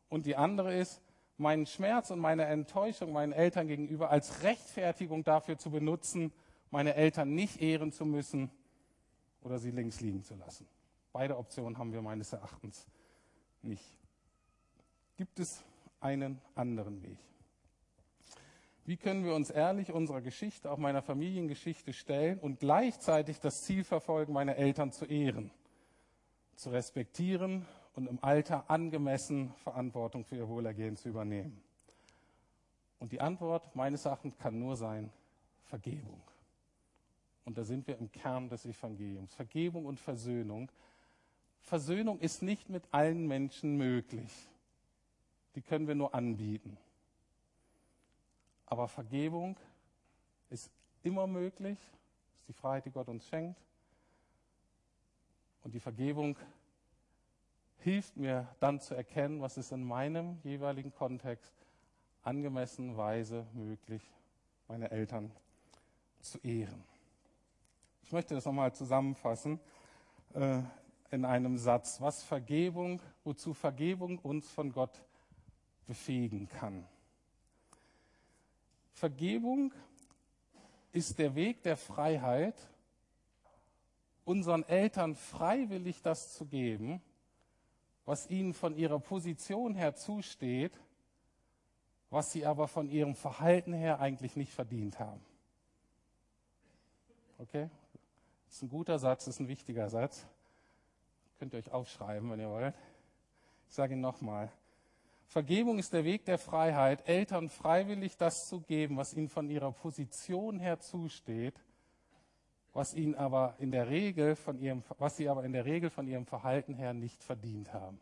Und die andere ist, meinen Schmerz und meine Enttäuschung meinen Eltern gegenüber als Rechtfertigung dafür zu benutzen, meine Eltern nicht ehren zu müssen oder sie links liegen zu lassen. Beide Optionen haben wir meines Erachtens nicht. Gibt es einen anderen Weg? Wie können wir uns ehrlich unserer Geschichte, auch meiner Familiengeschichte stellen und gleichzeitig das Ziel verfolgen, meine Eltern zu ehren, zu respektieren und im Alter angemessen Verantwortung für ihr Wohlergehen zu übernehmen? Und die Antwort meines Erachtens kann nur sein Vergebung. Und da sind wir im Kern des Evangeliums. Vergebung und Versöhnung. Versöhnung ist nicht mit allen Menschen möglich. Die können wir nur anbieten. Aber Vergebung ist immer möglich. Das ist die Freiheit, die Gott uns schenkt. Und die Vergebung hilft mir dann zu erkennen, was ist in meinem jeweiligen Kontext angemessen Weise möglich, meine Eltern zu ehren. Ich möchte das nochmal zusammenfassen äh, in einem Satz, was Vergebung, wozu Vergebung uns von Gott befähigen kann. Vergebung ist der Weg der Freiheit, unseren Eltern freiwillig das zu geben, was ihnen von ihrer Position her zusteht, was sie aber von ihrem Verhalten her eigentlich nicht verdient haben. Okay? Das ist ein guter Satz, das ist ein wichtiger Satz. Könnt ihr euch aufschreiben, wenn ihr wollt. Ich sage ihn nochmal. Vergebung ist der Weg der Freiheit, Eltern freiwillig das zu geben, was ihnen von ihrer Position her zusteht, was ihnen aber in der Regel von ihrem, was sie aber in der Regel von ihrem Verhalten her nicht verdient haben.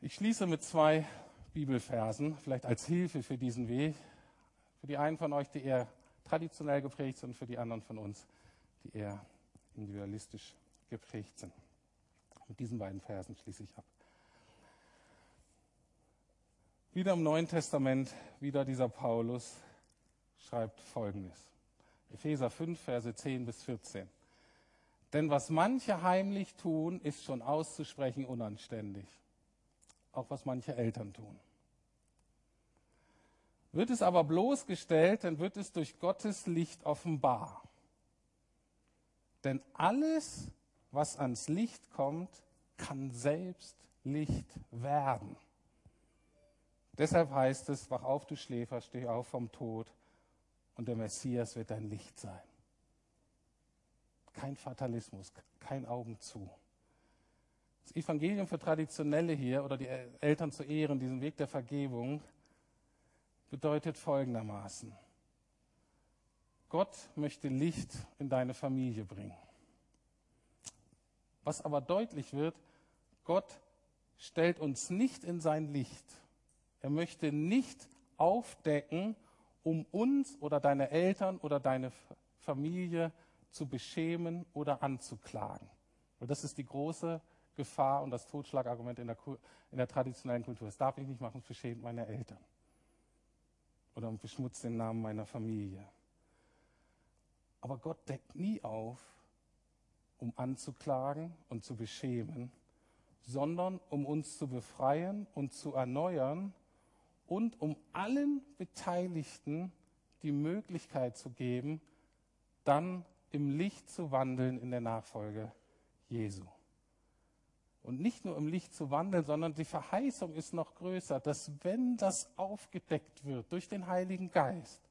Ich schließe mit zwei Bibelversen, vielleicht als Hilfe für diesen Weg. Für die einen von euch, die eher traditionell geprägt sind, für die anderen von uns, die eher individualistisch geprägt sind. Mit diesen beiden Versen schließe ich ab. Wieder im Neuen Testament, wieder dieser Paulus schreibt Folgendes. Epheser 5, Verse 10 bis 14. Denn was manche heimlich tun, ist schon auszusprechen unanständig. Auch was manche Eltern tun. Wird es aber bloßgestellt, dann wird es durch Gottes Licht offenbar. Denn alles, was ans Licht kommt, kann selbst Licht werden. Deshalb heißt es, wach auf, du Schläfer, steh auf vom Tod und der Messias wird dein Licht sein. Kein Fatalismus, kein Augen zu. Das Evangelium für Traditionelle hier oder die Eltern zu ehren, diesen Weg der Vergebung, bedeutet folgendermaßen. Gott möchte Licht in deine Familie bringen. Was aber deutlich wird, Gott stellt uns nicht in sein Licht. Er möchte nicht aufdecken, um uns oder deine Eltern oder deine Familie zu beschämen oder anzuklagen. Und das ist die große Gefahr und das Totschlagargument in der, in der traditionellen Kultur. Das darf ich nicht machen, es beschämt meine Eltern. Oder beschmutzt den Namen meiner Familie. Aber Gott deckt nie auf, um anzuklagen und zu beschämen, sondern um uns zu befreien und zu erneuern und um allen Beteiligten die Möglichkeit zu geben, dann im Licht zu wandeln in der Nachfolge Jesu. Und nicht nur im Licht zu wandeln, sondern die Verheißung ist noch größer, dass wenn das aufgedeckt wird durch den Heiligen Geist,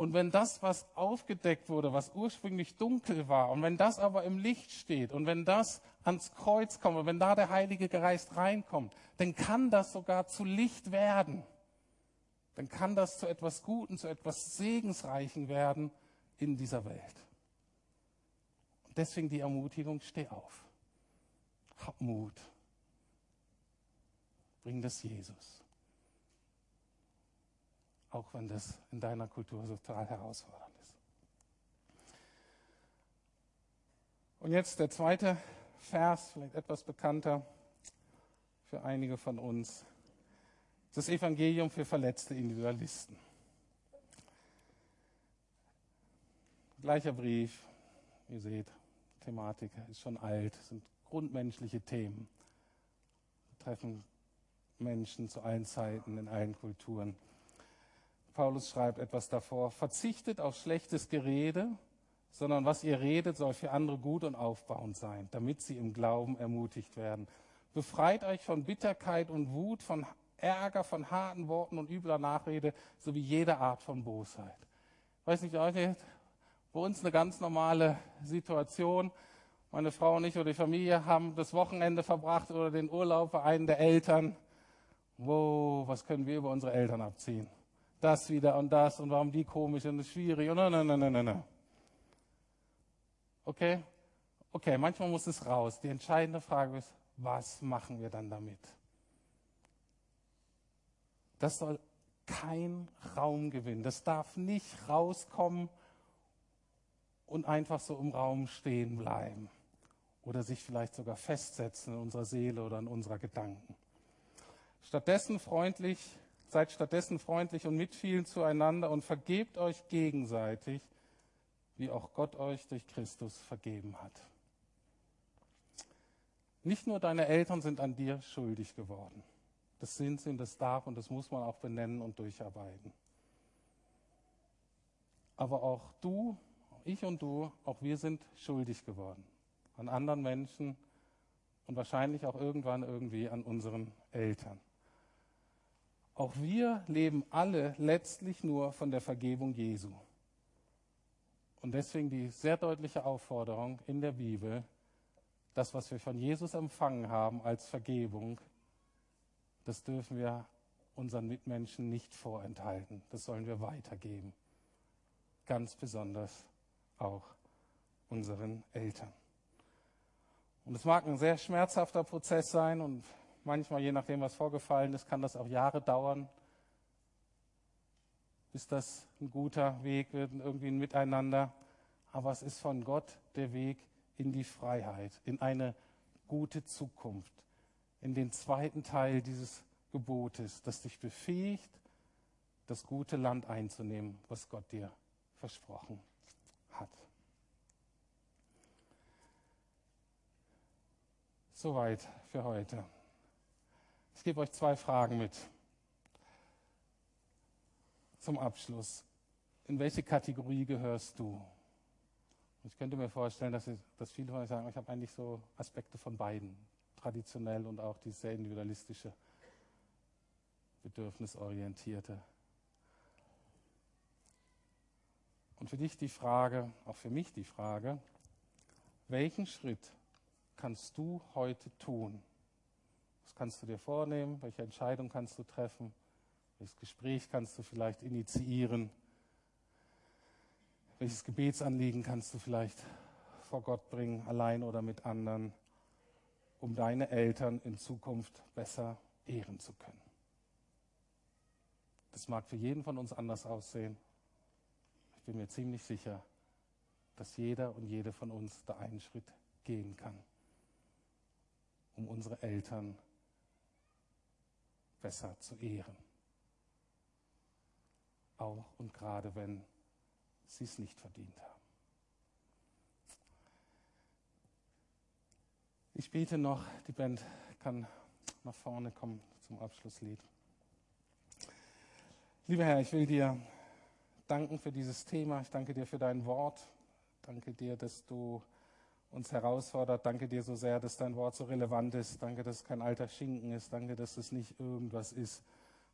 und wenn das, was aufgedeckt wurde, was ursprünglich dunkel war, und wenn das aber im Licht steht, und wenn das ans Kreuz kommt, und wenn da der Heilige Geist reinkommt, dann kann das sogar zu Licht werden. Dann kann das zu etwas Guten, zu etwas Segensreichen werden in dieser Welt. Und deswegen die Ermutigung, steh auf. Hab Mut. Bring das Jesus auch wenn das in deiner Kultur total herausfordernd ist. Und jetzt der zweite Vers, vielleicht etwas bekannter für einige von uns. Das Evangelium für verletzte Individualisten. Gleicher Brief, ihr seht, Thematik ist schon alt, sind grundmenschliche Themen, treffen Menschen zu allen Zeiten, in allen Kulturen. Paulus schreibt etwas davor, verzichtet auf schlechtes Gerede, sondern was ihr redet, soll für andere gut und aufbauend sein, damit sie im Glauben ermutigt werden. Befreit euch von Bitterkeit und Wut, von Ärger, von harten Worten und übler Nachrede, sowie jeder Art von Bosheit. Ich weiß nicht, bei uns eine ganz normale Situation. Meine Frau und ich oder die Familie haben das Wochenende verbracht oder den Urlaub bei einem der Eltern. Wow, was können wir über unsere Eltern abziehen? Das wieder und das und warum die komisch und das schwierig und nein, nein, nein, nein, nein. Okay? Okay, manchmal muss es raus. Die entscheidende Frage ist, was machen wir dann damit? Das soll kein Raum gewinnen. Das darf nicht rauskommen und einfach so im Raum stehen bleiben oder sich vielleicht sogar festsetzen in unserer Seele oder in unserer Gedanken. Stattdessen freundlich Seid stattdessen freundlich und mitfühlend zueinander und vergebt euch gegenseitig, wie auch Gott euch durch Christus vergeben hat. Nicht nur deine Eltern sind an dir schuldig geworden. Das sind sie und das darf und das muss man auch benennen und durcharbeiten. Aber auch du, ich und du, auch wir sind schuldig geworden an anderen Menschen und wahrscheinlich auch irgendwann irgendwie an unseren Eltern. Auch wir leben alle letztlich nur von der Vergebung Jesu. Und deswegen die sehr deutliche Aufforderung in der Bibel, das, was wir von Jesus empfangen haben als Vergebung, das dürfen wir unseren Mitmenschen nicht vorenthalten. Das sollen wir weitergeben. Ganz besonders auch unseren Eltern. Und es mag ein sehr schmerzhafter Prozess sein und manchmal, je nachdem, was vorgefallen ist, kann das auch Jahre dauern, bis das ein guter Weg wird, irgendwie ein Miteinander. Aber es ist von Gott der Weg in die Freiheit, in eine gute Zukunft, in den zweiten Teil dieses Gebotes, das dich befähigt, das gute Land einzunehmen, was Gott dir versprochen hat. Soweit für heute. Ich gebe euch zwei Fragen mit zum Abschluss. In welche Kategorie gehörst du? Ich könnte mir vorstellen, dass, ich, dass viele von euch sagen, ich habe eigentlich so Aspekte von beiden, traditionell und auch dieses sehr individualistische, bedürfnisorientierte. Und für dich die Frage, auch für mich die Frage, welchen Schritt kannst du heute tun? Was kannst du dir vornehmen? Welche Entscheidung kannst du treffen? Welches Gespräch kannst du vielleicht initiieren? Welches Gebetsanliegen kannst du vielleicht vor Gott bringen, allein oder mit anderen, um deine Eltern in Zukunft besser ehren zu können? Das mag für jeden von uns anders aussehen. Ich bin mir ziemlich sicher, dass jeder und jede von uns da einen Schritt gehen kann, um unsere Eltern besser zu ehren. Auch und gerade wenn sie es nicht verdient haben. Ich bete noch, die Band kann nach vorne kommen zum Abschlusslied. Lieber Herr, ich will dir danken für dieses Thema. Ich danke dir für dein Wort. Danke dir, dass du uns herausfordert. Danke dir so sehr, dass dein Wort so relevant ist. Danke, dass es kein alter Schinken ist. Danke, dass es nicht irgendwas ist,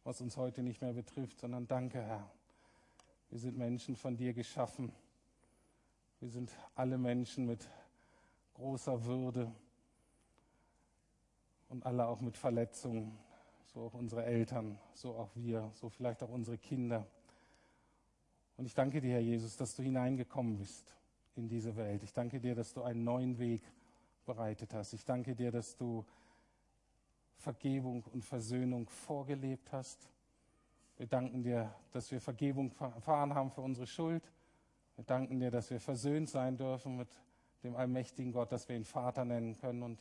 was uns heute nicht mehr betrifft, sondern danke, Herr, wir sind Menschen von dir geschaffen. Wir sind alle Menschen mit großer Würde und alle auch mit Verletzungen. So auch unsere Eltern, so auch wir, so vielleicht auch unsere Kinder. Und ich danke dir, Herr Jesus, dass du hineingekommen bist in diese Welt. Ich danke dir, dass du einen neuen Weg bereitet hast. Ich danke dir, dass du Vergebung und Versöhnung vorgelebt hast. Wir danken dir, dass wir Vergebung erfahren haben für unsere Schuld. Wir danken dir, dass wir versöhnt sein dürfen mit dem allmächtigen Gott, dass wir ihn Vater nennen können. Und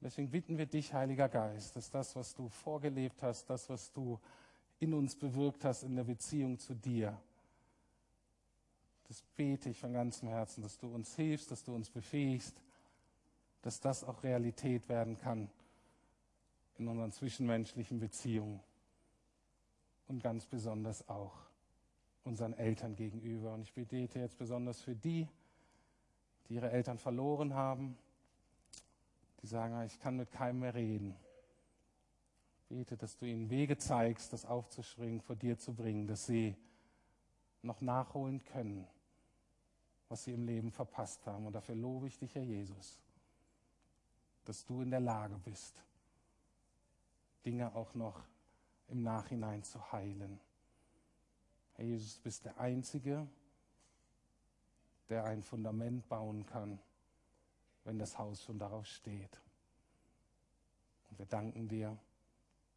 deswegen bitten wir dich, Heiliger Geist, dass das, was du vorgelebt hast, das, was du in uns bewirkt hast in der Beziehung zu dir, das bete ich von ganzem Herzen, dass du uns hilfst, dass du uns befähigst, dass das auch Realität werden kann in unseren zwischenmenschlichen Beziehungen und ganz besonders auch unseren Eltern gegenüber. Und ich bete jetzt besonders für die, die ihre Eltern verloren haben, die sagen, ich kann mit keinem mehr reden. Bete, dass du ihnen Wege zeigst, das aufzuschwingen, vor dir zu bringen, dass sie noch nachholen können, was sie im Leben verpasst haben. Und dafür lobe ich dich, Herr Jesus, dass du in der Lage bist, Dinge auch noch im Nachhinein zu heilen. Herr Jesus, du bist der Einzige, der ein Fundament bauen kann, wenn das Haus schon darauf steht. Und wir danken dir,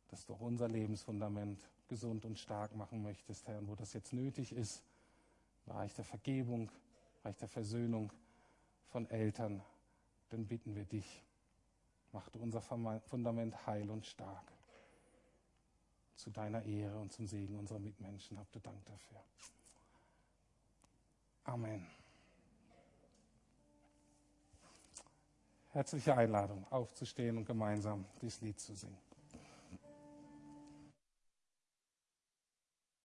dass du auch unser Lebensfundament gesund und stark machen möchtest, Herr. Und wo das jetzt nötig ist, im Bereich der Vergebung, Reich der Versöhnung von Eltern, dann bitten wir dich, mach du unser Fundament heil und stark. Zu deiner Ehre und zum Segen unserer Mitmenschen. Habt du Dank dafür. Amen. Herzliche Einladung, aufzustehen und gemeinsam dieses Lied zu singen.